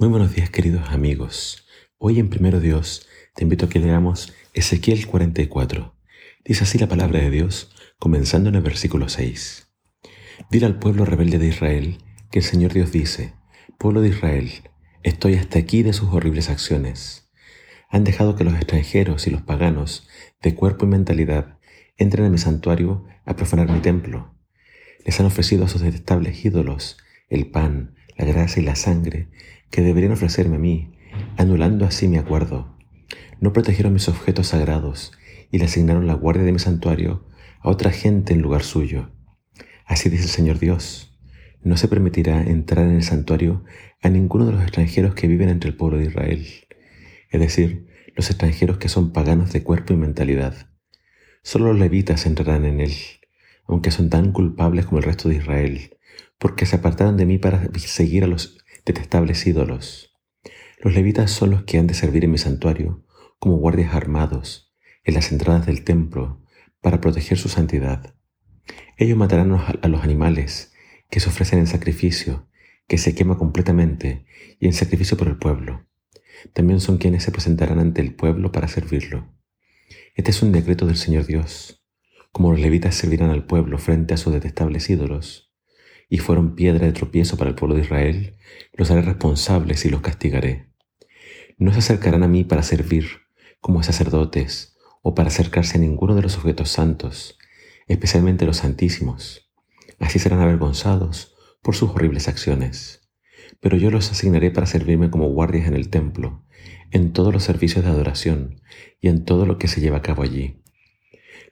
Muy buenos días queridos amigos. Hoy en Primero Dios te invito a que leamos Ezequiel 44. Dice así la palabra de Dios, comenzando en el versículo 6. Dile al pueblo rebelde de Israel que el Señor Dios dice, Pueblo de Israel, estoy hasta aquí de sus horribles acciones. Han dejado que los extranjeros y los paganos, de cuerpo y mentalidad, entren a mi santuario a profanar mi templo. Les han ofrecido a sus detestables ídolos el pan, la grasa y la sangre que deberían ofrecerme a mí, anulando así mi acuerdo. No protegieron mis objetos sagrados y le asignaron la guardia de mi santuario a otra gente en lugar suyo. Así dice el Señor Dios. No se permitirá entrar en el santuario a ninguno de los extranjeros que viven entre el pueblo de Israel, es decir, los extranjeros que son paganos de cuerpo y mentalidad. Solo los levitas entrarán en él, aunque son tan culpables como el resto de Israel, porque se apartaron de mí para seguir a los detestables ídolos. Los levitas son los que han de servir en mi santuario como guardias armados en las entradas del templo para proteger su santidad. Ellos matarán a los animales que se ofrecen en sacrificio, que se quema completamente y en sacrificio por el pueblo. También son quienes se presentarán ante el pueblo para servirlo. Este es un decreto del Señor Dios. Como los levitas servirán al pueblo frente a sus detestables ídolos, y fueron piedra de tropiezo para el pueblo de Israel, los haré responsables y los castigaré. No se acercarán a mí para servir como sacerdotes o para acercarse a ninguno de los objetos santos, especialmente los santísimos. Así serán avergonzados por sus horribles acciones. Pero yo los asignaré para servirme como guardias en el templo, en todos los servicios de adoración y en todo lo que se lleva a cabo allí.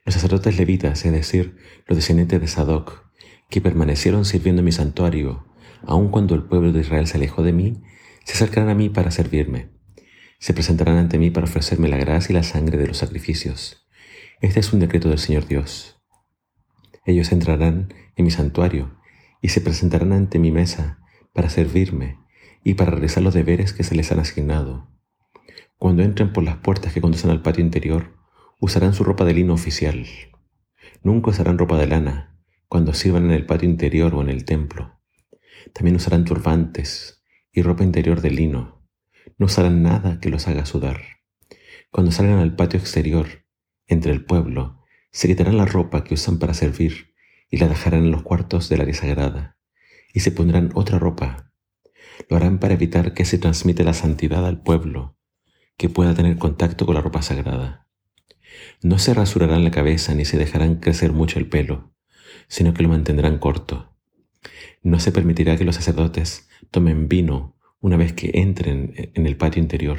Los sacerdotes levitas, es decir, los descendientes de Sadoc, que permanecieron sirviendo en mi santuario, aun cuando el pueblo de Israel se alejó de mí, se acercarán a mí para servirme. Se presentarán ante mí para ofrecerme la gracia y la sangre de los sacrificios. Este es un decreto del Señor Dios. Ellos entrarán en mi santuario y se presentarán ante mi mesa para servirme y para realizar los deberes que se les han asignado. Cuando entren por las puertas que conducen al patio interior, usarán su ropa de lino oficial. Nunca usarán ropa de lana, cuando sirvan en el patio interior o en el templo. También usarán turbantes y ropa interior de lino. No usarán nada que los haga sudar. Cuando salgan al patio exterior, entre el pueblo, se quitarán la ropa que usan para servir y la dejarán en los cuartos del área sagrada, y se pondrán otra ropa. Lo harán para evitar que se transmite la santidad al pueblo, que pueda tener contacto con la ropa sagrada. No se rasurarán la cabeza ni se dejarán crecer mucho el pelo, sino que lo mantendrán corto. No se permitirá que los sacerdotes tomen vino una vez que entren en el patio interior.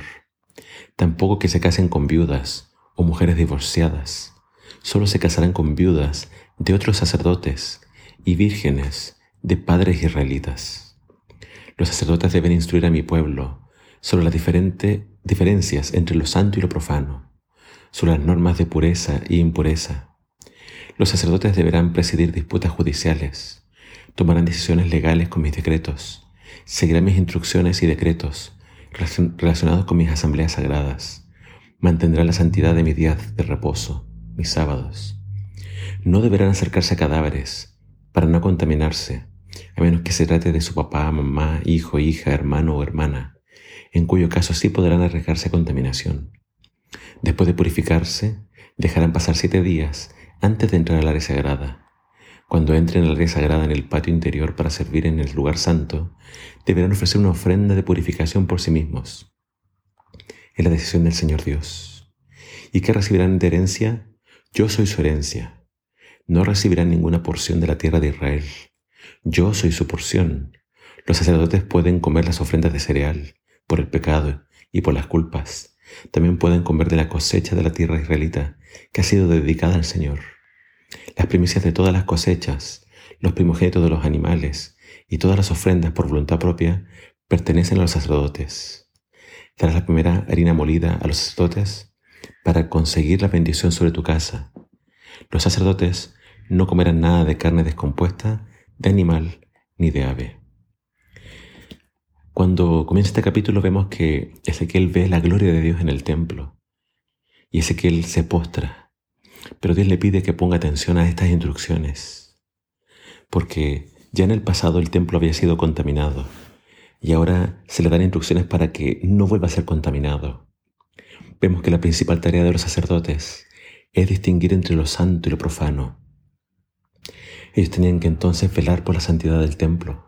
Tampoco que se casen con viudas o mujeres divorciadas. Solo se casarán con viudas de otros sacerdotes y vírgenes de padres israelitas. Los sacerdotes deben instruir a mi pueblo sobre las diferentes diferencias entre lo santo y lo profano, sobre las normas de pureza y impureza, los sacerdotes deberán presidir disputas judiciales, tomarán decisiones legales con mis decretos, seguirán mis instrucciones y decretos relacionados con mis asambleas sagradas, mantendrán la santidad de mis días de reposo, mis sábados. No deberán acercarse a cadáveres para no contaminarse, a menos que se trate de su papá, mamá, hijo, hija, hermano o hermana, en cuyo caso sí podrán arriesgarse a contaminación. Después de purificarse, dejarán pasar siete días antes de entrar al área sagrada. Cuando entren al área sagrada en el patio interior para servir en el lugar santo, deberán ofrecer una ofrenda de purificación por sí mismos. Es la decisión del Señor Dios. ¿Y qué recibirán de herencia? Yo soy su herencia. No recibirán ninguna porción de la tierra de Israel. Yo soy su porción. Los sacerdotes pueden comer las ofrendas de cereal por el pecado y por las culpas también pueden comer de la cosecha de la tierra israelita que ha sido dedicada al Señor. Las primicias de todas las cosechas, los primogénitos de los animales y todas las ofrendas por voluntad propia pertenecen a los sacerdotes. Darás la primera harina molida a los sacerdotes para conseguir la bendición sobre tu casa. Los sacerdotes no comerán nada de carne descompuesta, de animal ni de ave. Cuando comienza este capítulo vemos que Ezequiel ve la gloria de Dios en el templo y Ezequiel se postra, pero Dios le pide que ponga atención a estas instrucciones, porque ya en el pasado el templo había sido contaminado, y ahora se le dan instrucciones para que no vuelva a ser contaminado. Vemos que la principal tarea de los sacerdotes es distinguir entre lo santo y lo profano. Ellos tenían que entonces velar por la santidad del templo.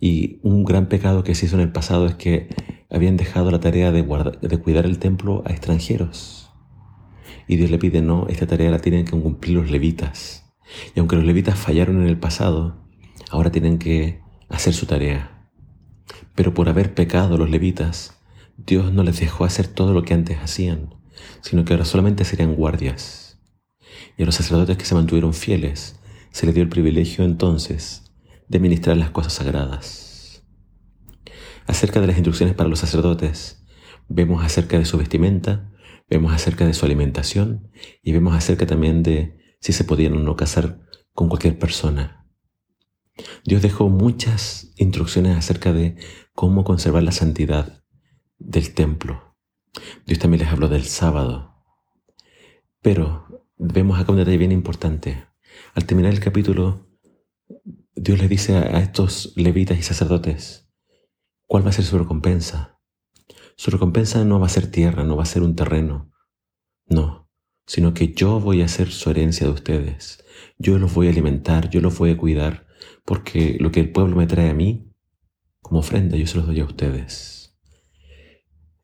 Y un gran pecado que se hizo en el pasado es que habían dejado la tarea de, de cuidar el templo a extranjeros. Y Dios le pide, no, esta tarea la tienen que cumplir los levitas. Y aunque los levitas fallaron en el pasado, ahora tienen que hacer su tarea. Pero por haber pecado los levitas, Dios no les dejó hacer todo lo que antes hacían, sino que ahora solamente serían guardias. Y a los sacerdotes que se mantuvieron fieles, se les dio el privilegio entonces de ministrar las cosas sagradas. Acerca de las instrucciones para los sacerdotes, vemos acerca de su vestimenta, vemos acerca de su alimentación y vemos acerca también de si se podían o no casar con cualquier persona. Dios dejó muchas instrucciones acerca de cómo conservar la santidad del templo. Dios también les habló del sábado. Pero vemos acá un detalle bien importante. Al terminar el capítulo, Dios le dice a estos levitas y sacerdotes, ¿cuál va a ser su recompensa? Su recompensa no va a ser tierra, no va a ser un terreno, no, sino que yo voy a ser su herencia de ustedes. Yo los voy a alimentar, yo los voy a cuidar, porque lo que el pueblo me trae a mí, como ofrenda, yo se los doy a ustedes.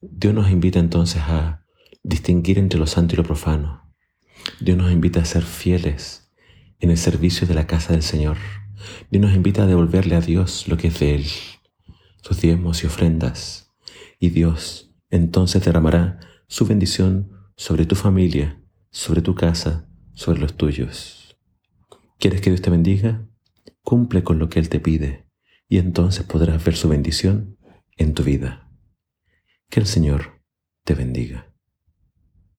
Dios nos invita entonces a distinguir entre lo santo y lo profano. Dios nos invita a ser fieles en el servicio de la casa del Señor. Dios nos invita a devolverle a Dios lo que es de Él, sus diezmos y ofrendas. Y Dios entonces derramará su bendición sobre tu familia, sobre tu casa, sobre los tuyos. ¿Quieres que Dios te bendiga? Cumple con lo que Él te pide y entonces podrás ver su bendición en tu vida. Que el Señor te bendiga.